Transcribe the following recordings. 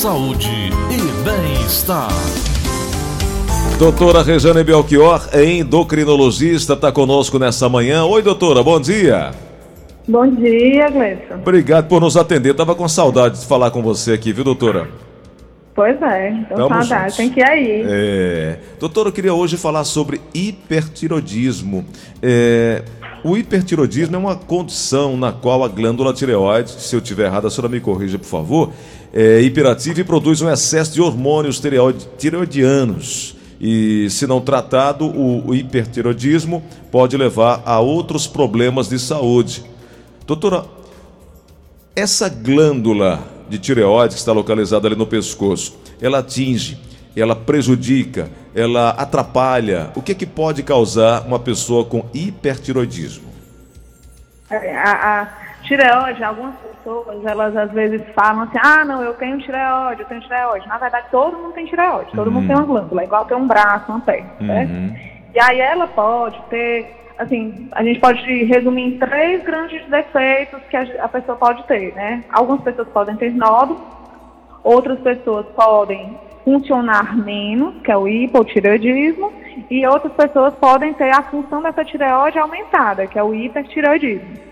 saúde e bem-estar. Doutora Rejane Belchior, endocrinologista, está conosco nessa manhã. Oi, doutora, bom dia. Bom dia, Gleison. Obrigado por nos atender. Tava com saudade de falar com você aqui, viu, doutora? Pois é, então Tamo saudade, tem que ir aí. É. Doutora, eu queria hoje falar sobre hipertiroidismo. É, o hipertiroidismo é uma condição na qual a glândula tireoide, se eu tiver errado, a senhora me corrija, por favor, é hiperativa e produz um excesso de hormônios tireoidianos. E, se não tratado, o hipertiroidismo pode levar a outros problemas de saúde. Doutora, essa glândula de tireoide que está localizada ali no pescoço, ela atinge, ela prejudica, ela atrapalha. O que é que pode causar uma pessoa com hipertiroidismo? É, A, a tireoide, algumas pessoas, elas às vezes falam assim, ah, não, eu tenho tireoide, eu tenho tireoide. Na verdade, todo mundo tem tireoide, todo mundo tem uma glândula, igual tem um braço, uma perna, certo? E aí ela pode ter, assim, a gente pode resumir em três grandes defeitos que a, a pessoa pode ter, né? Algumas pessoas podem ter nódulos, outras pessoas podem funcionar menos, que é o hipotireoidismo, e outras pessoas podem ter a função dessa tireoide aumentada, que é o hipertireoidismo.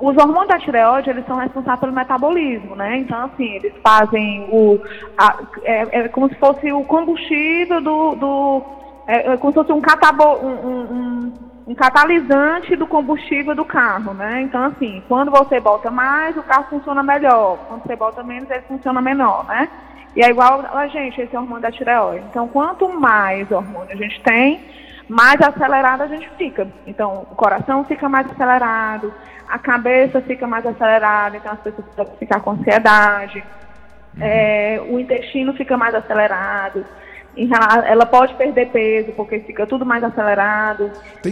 Os hormônios da tireoide, eles são responsáveis pelo metabolismo, né? Então, assim, eles fazem o... a- é, é como se fosse o combustível do... do é, é como se fosse um, catabo, um, um- um- catalisante do combustível do carro, né? Então, assim, quando você bota mais, o carro funciona melhor. Quando você bota menos, ele funciona menor, né? E é igual a gente, esse hormônio da tireoide. Então, quanto mais hormônio a gente tem, mais acelerado a gente fica. Então, o coração fica mais acelerado, a cabeça fica mais acelerada, então as pessoas podem ficar com ansiedade, é, o intestino fica mais acelerado, ela pode perder peso porque fica tudo mais acelerado.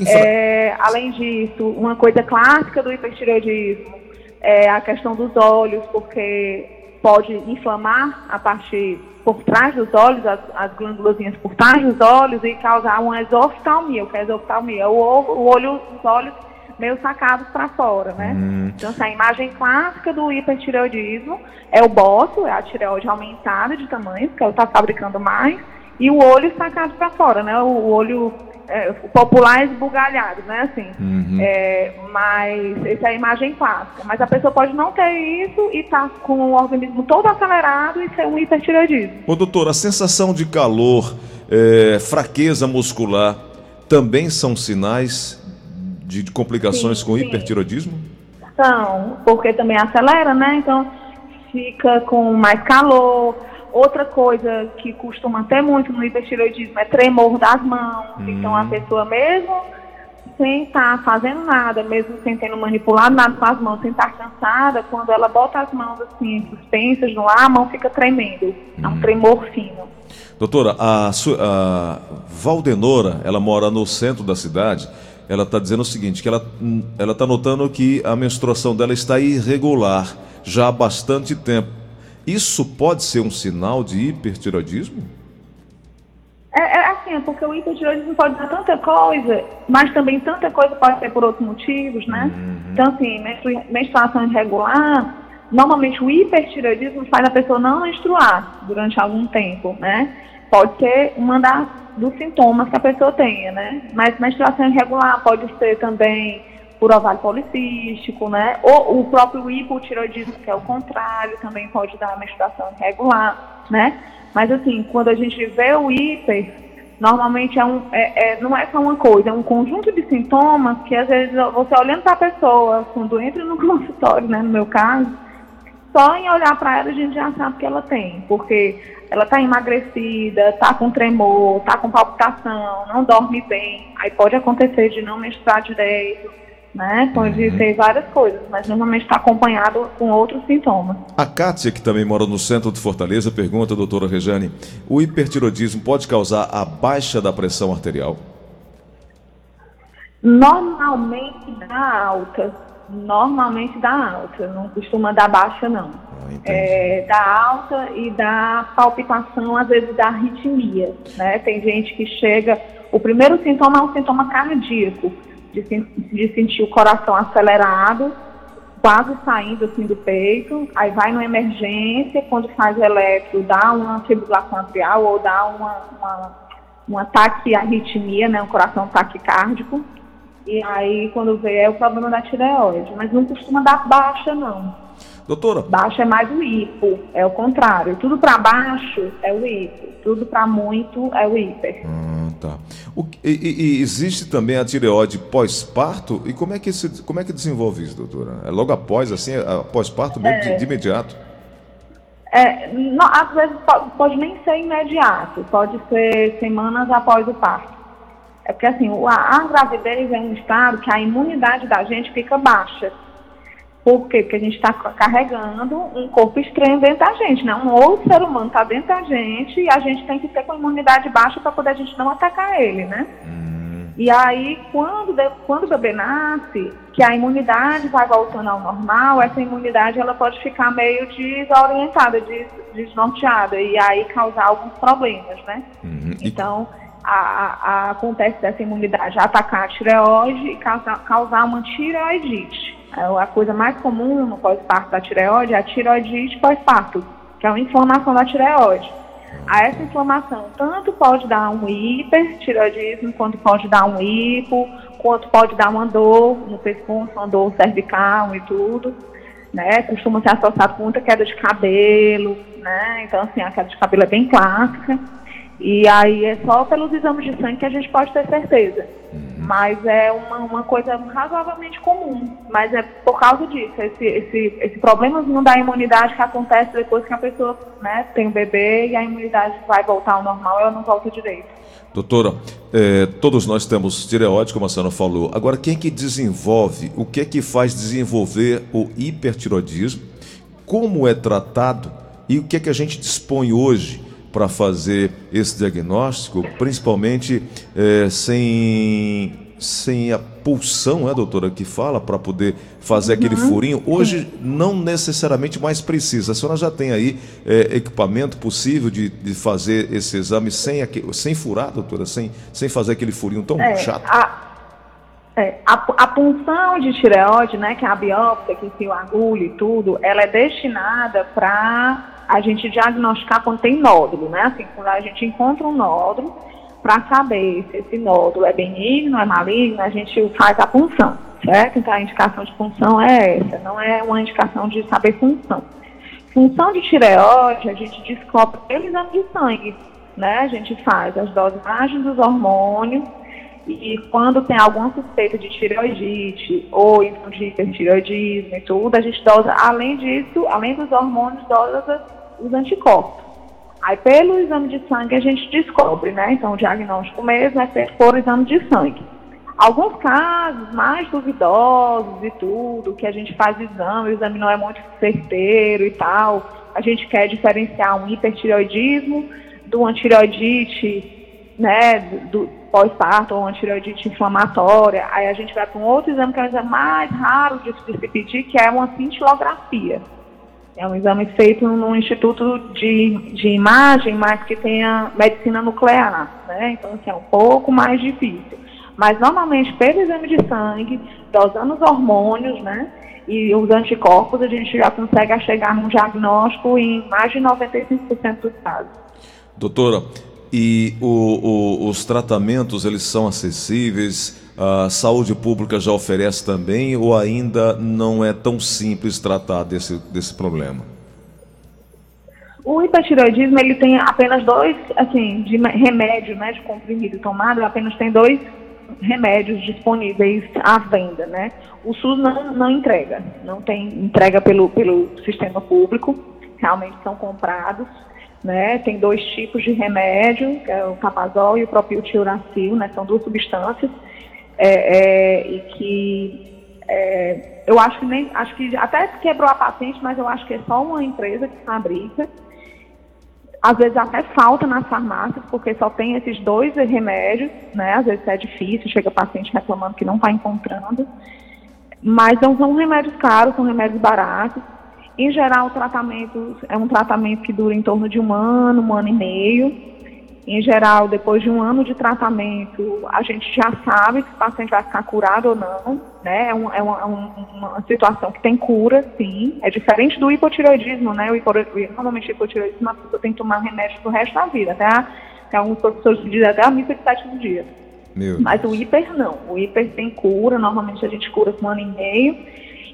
É, além disso, uma coisa clássica do hipertireoidismo é a questão dos olhos, porque pode inflamar a parte por trás dos olhos, as, as glândulazinhas por trás dos olhos e causar uma exoftalmia. O que é exoftalmia? O, o o olho, os olhos meio sacados para fora, né? Então, essa imagem clássica do hipertireoidismo é o boto, é a tireoide aumentada de tamanho, porque ela está fabricando mais, e o olho sacado para fora, né? O olho é, o popular esbugalhado, né? Assim, é, mas essa é a imagem clássica. Mas a pessoa pode não ter isso e estar com o organismo todo acelerado e ser um hipertireoidismo. Ô, doutora, a sensação de calor, é, fraqueza muscular, também são sinais de, de complicações Sim, com sim. hipertiroidismo? São, porque também acelera, né? Então fica com mais calor. Outra coisa que costuma ter muito no hipertireoidismo é tremor das mãos. Então a pessoa mesmo sem estar fazendo nada, mesmo sem tendo manipulado nada com as mãos, sem estar cansada, quando ela bota as mãos assim suspensas no ar, a mão fica tremendo. É um tremor fino. Doutora, a, a Valdenora, ela mora no centro da cidade. Ela está dizendo o seguinte, que ela hum, ela está notando que a menstruação dela está irregular já há bastante tempo. Isso pode ser um sinal de hipertiroidismo? É, é assim, é porque o hipotireoidismo pode dar tanta coisa, mas também tanta coisa pode ser por outros motivos, né? Então, assim, menstru- menstruação irregular, normalmente o hipertireoidismo faz a pessoa não menstruar durante algum tempo, né? Pode ser uma das, dos sintomas que a pessoa tenha, né? Mas menstruação irregular pode ser também por ovário policístico, né? Ou o próprio hipotireoidismo, que é o contrário, também pode dar menstruação irregular, né? Mas assim, quando a gente vê o hiper, normalmente é um, é, é- não é só uma coisa, é um conjunto de sintomas que às vezes você olhando para a pessoa, quando entra no consultório, né, no meu caso, só em olhar para ela a gente já sabe que ela tem, porque ela está emagrecida, está com tremor, está com palpitação, não dorme bem, aí pode acontecer de não menstruar direito, né? Pode ter várias coisas, mas normalmente está acompanhado com outros sintomas. A Kátia, que também mora no centro de Fortaleza, pergunta, doutora Rejane, o hipertiroidismo pode causar a baixa da pressão arterial? Normalmente dá alta. Normalmente dá alta. Não costuma dar baixa, não. Ah. É, dá alta e dá palpitação, às vezes dá arritmia. Né? Tem gente que chega. O primeiro sintoma é um sintoma cardíaco, de, de sentir o coração acelerado, quase saindo assim do peito, aí vai numa emergência, quando faz eletro, dá uma fibrilação atrial ou dá uma, uma, uma taquiarritmia, né, um coração taquicárdico, e aí quando vê é o problema da tireoide, mas não costuma dar baixa não. Doutora. Baixa é mais o hipo, é o contrário. Tudo para baixo é o hipo, tudo para muito é o hiper. Ah, tá. O, e, e, existe também a tireoide pós-parto? E como é, que se, como é que desenvolve isso, doutora? É logo após, assim, após parto mesmo, é, de, de, imediato? É, não, às vezes pode, pode, nem ser imediato, pode ser semanas após o parto. É porque assim, a, a gravidez é um estado que a imunidade da gente fica baixa. Por quê? Porque a gente está carregando um corpo estranho dentro da gente, né? Um outro ser humano está dentro da gente e a gente tem que ter com a imunidade baixa para poder a gente não atacar ele, né? Hum. E aí, quando, quando o bebê nasce, que a imunidade vai voltando ao normal, essa imunidade ela pode ficar meio desorientada, des, desnorteada e aí causar alguns problemas, né? Uhum. Então, a, a, acontece dessa imunidade atacar a tireoide e causar, causar uma tireoidite. É a coisa mais comum no pós-parto da tireoide é a tireoidite pós-parto, que é uma inflamação da tireoide. A essa inflamação tanto pode dar um hipertireoidismo, quanto pode dar um hipo, quanto pode dar uma dor no pescoço, uma dor cervical e tudo. Né? Costuma ser associado com muita queda de cabelo, né? Então, assim, a queda de cabelo é bem clássica. E aí é só pelos exames de sangue que a gente pode ter certeza. Uhum. Mas é uma, uma coisa razoavelmente comum. Mas é por causa disso, esse, esse, esse problemazinho da imunidade que acontece depois que a pessoa né, tem o bebê e a imunidade vai voltar ao normal, ela não volta direito. Doutora, é, todos nós temos tireoide, como a senhora falou. Agora, quem que desenvolve, o que é que faz desenvolver o hipertiroidismo? Como é tratado e o que é que a gente dispõe hoje para fazer esse diagnóstico, principalmente é, sem, sem a pulsão, é, doutora, que fala para poder fazer aquele uhum. furinho. Hoje não necessariamente mais precisa. A senhora já tem aí é, equipamento possível de, de fazer esse exame sem, aquele, sem furar, doutora, sem, sem fazer aquele furinho tão é, chato? A... É, a, a, punção de tireoide, né, que é a biópsia, que enfia o agulha e tudo, ela é destinada para a gente diagnosticar quando tem nódulo, né? Assim, quando a gente encontra um nódulo, para saber se esse nódulo é benigno, é maligno, a gente faz a punção, certo? Então a indicação de punção é essa, não é uma indicação de saber função. Função de tireoide, a gente descobre pelo exame de sangue, né? A gente faz as dosagens dos hormônios e quando tem alguma suspeita de tireoidite ou então de hipertireoidismo e tudo, a gente dosa, além disso, além dos hormônios, dosa os anticorpos. Aí, pelo exame de sangue, a gente descobre, né? Então, o diagnóstico mesmo é feito por exame de sangue. Alguns casos mais duvidosos e tudo, que a gente faz exame, o exame não é muito certeiro e tal, a gente quer diferenciar um hipertireoidismo do antireoidite, né, do pós-parto ou antireoidite inflamatória. Aí a gente vai para um outro exame que é o exame mais raro de, se pedir, que é uma cintilografia. É um exame feito no Instituto de, de Imagem, mas que tenha medicina nuclear, né? Então, assim, é um pouco mais difícil. Mas, normalmente, pelo exame de sangue, dosando os hormônios, né? E os anticorpos, a gente já consegue chegar num diagnóstico em mais de 95% dos casos. Doutora, e o, o, os tratamentos, eles são acessíveis? a saúde pública já oferece também ou ainda não é tão simples tratar desse, desse problema? O hipertiroidismo ele tem apenas dois, assim, de remédio, né, de comprimido tomado, apenas tem dois remédios disponíveis à venda, né? O SUS não, não entrega, não tem entrega pelo, pelo sistema público, realmente são comprados, né? Tem dois tipos de remédio, que é o capazol e o propiltiuracil, né? São duas substâncias é, é, e que é, eu acho que nem acho que até quebrou a patente, mas eu acho que é só uma empresa que fabrica. Às vezes até falta nas farmácias, porque só tem esses dois remédios, né? Às vezes é difícil, chega paciente reclamando que não está encontrando. Mas não são remédios caros, são remédios baratos. Em geral, o tratamento é um tratamento que dura em torno de um ano, um ano e meio Em geral, depois de um ano de tratamento, a gente já sabe se o paciente vai ficar curado ou não. Né? É, um, é uma, é uma, situação que tem cura, sim. É diferente do hipotireoidismo, né? O hipotireoidismo, normalmente o hipotireoidismo a pessoa tem que tomar remédio pro resto da vida. Até, a, até alguns professores dizem até a missa de sétimo dia. Meu. Mas o hiper não. O hiper tem cura, normalmente a gente cura com um ano e meio.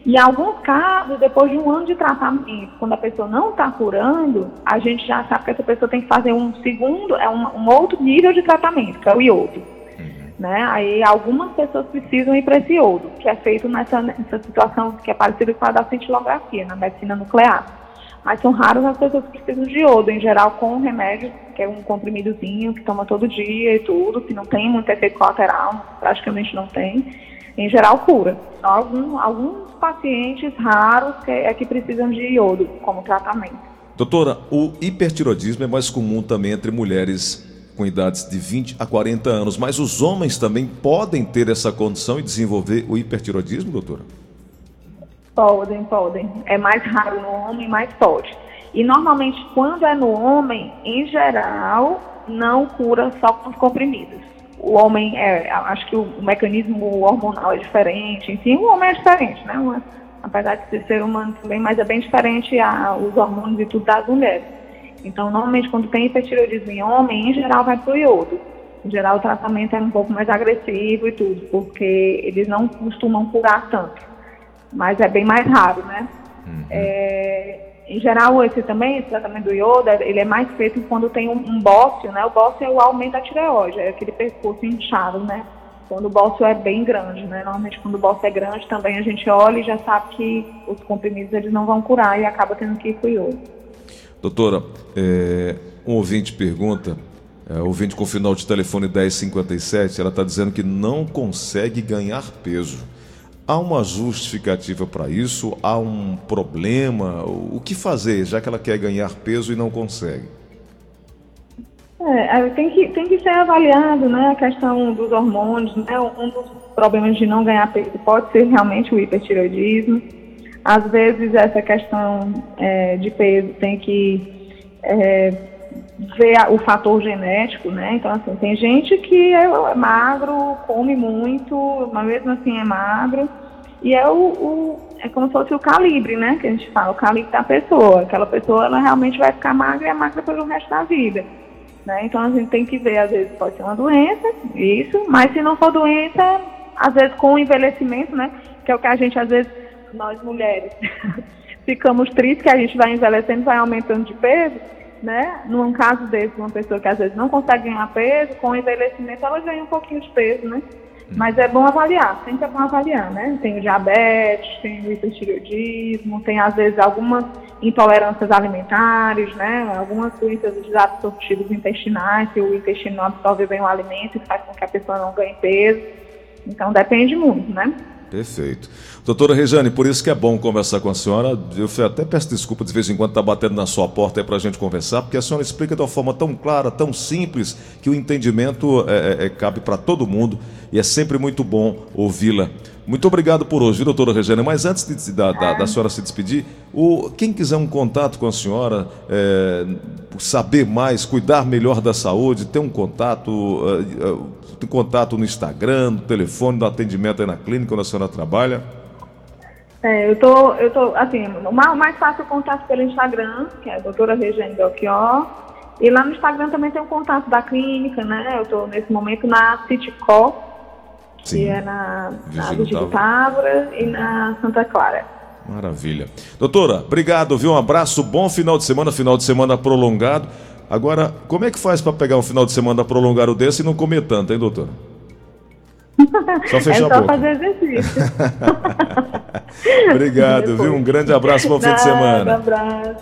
E em alguns casos, depois de um ano de tratamento, quando a pessoa não está curando, a gente já sabe que essa pessoa tem que fazer um segundo, é um, um outro nível de tratamento, que é o iodo. Uhum. Né? Aí algumas pessoas precisam ir para esse iodo, que é feito nessa, nessa situação que é parecida com a da cintilografia, na medicina nuclear. Mas são raras as pessoas que precisam de iodo, em geral com remédio, que é um comprimidozinho que toma todo dia e tudo, que não tem muito efeito colateral, praticamente não tem. Em geral cura. Só algum, alguns pacientes raros que, é que precisam de iodo como tratamento. Doutora, o hipertiroidismo é mais comum também entre mulheres com idades de 20 a 40 anos, mas os homens também podem ter essa condição e desenvolver o hipertiroidismo, doutora? Podem, podem. É mais raro no homem, mas pode. E normalmente, quando é no homem, em geral, não cura só com os comprimidos o homem, é, acho que o, mecanismo hormonal é diferente, enfim, o homem é diferente, né? Uma, apesar de ser ser humano também, mas é bem diferente a, os hormônios e tudo das mulheres. Então, normalmente, quando tem hipertireoidismo em homem, em geral vai para o iodo. Em geral, o tratamento é um pouco mais agressivo e tudo, porque eles não costumam curar tanto. Mas é bem mais raro, né? Uhum. É, em geral, esse também, esse tratamento do iodo, ele é mais feito quando tem um, um bócio, né? O bócio é o aumento da tireoide, é aquele percurso inchado, né? Quando o bócio é bem grande, né? Normalmente quando o bócio é grande também a gente olha e já sabe que os comprimidos eles não vão curar e acaba tendo que ir com o iodo. Doutora, é, um ouvinte pergunta, é, ouvinte com final de telefone 1057, ela está dizendo que não consegue ganhar peso. Há uma justificativa para isso? Há um problema? O que fazer, já que ela quer ganhar peso e não consegue? É, tem que, tem que ser avaliado né, a questão dos hormônios. Né? Um dos problemas de não ganhar peso pode ser realmente o hipertiroidismo. Às vezes, essa questão é, de peso tem que é, ver o fator genético, né? Então, assim, tem gente que é, é magro, come muito, mas mesmo assim é magro. E é o, o, é como se fosse o calibre, né? Que a gente fala, o calibre da pessoa. Aquela pessoa, ela realmente vai ficar magra e é magra pelo resto da vida. Né? Então a gente tem que ver, às vezes pode ser uma doença, isso, mas se não for doença, às vezes com o envelhecimento, né? Que é o que a gente, às vezes, nós mulheres, ficamos tristes que a gente vai envelhecendo, vai aumentando de peso né? Num caso desse, uma pessoa que às vezes não consegue ganhar peso, com o envelhecimento ela ganha um pouquinho de peso, né? Mas é bom avaliar, sempre é bom avaliar, né? Tem o diabetes, tem o hipertireoidismo, tem às vezes algumas intolerâncias alimentares, né? Algumas doenças desabsortivos intestinais, que o intestino não absorve bem o alimento e faz com que a pessoa não ganhe peso. Então depende muito, né? Perfeito. Doutora Rejane, por isso que é bom conversar com a senhora. Eu até peço desculpa de vez em quando estar tá batendo na sua porta para a gente conversar, porque a senhora explica de uma forma tão clara, tão simples, que o entendimento é, é, é cabe para todo mundo e é sempre muito bom ouvi-la. Muito obrigado por hoje, doutora Regina. Mas antes de, da, da, da, senhora se despedir, o, quem quiser um contato com a senhora, é, saber mais, cuidar melhor da saúde, ter um contato, uh, uh, contato no Instagram, no telefone, no atendimento aí na clínica onde a senhora trabalha. É, eu tô, eu tô, assim, o mais fácil é o contato pelo Instagram, que é a doutora Regina Belchior. E lá no Instagram também tem o um contato da clínica, né? Eu estou nesse momento na Citicó, Sim. que é na, na Vigílio Távora e na Santa Clara. Maravilha. Doutora, obrigado, viu? Um abraço, bom final de semana, final de semana prolongado. Agora, como é que faz para pegar um final de semana prolongado desse e não comer tanto, hein, doutora? Só fechar é só a boca. fazer exercício. Obrigado, viu? Um grande abraço, bom fim de semana. Um abraço.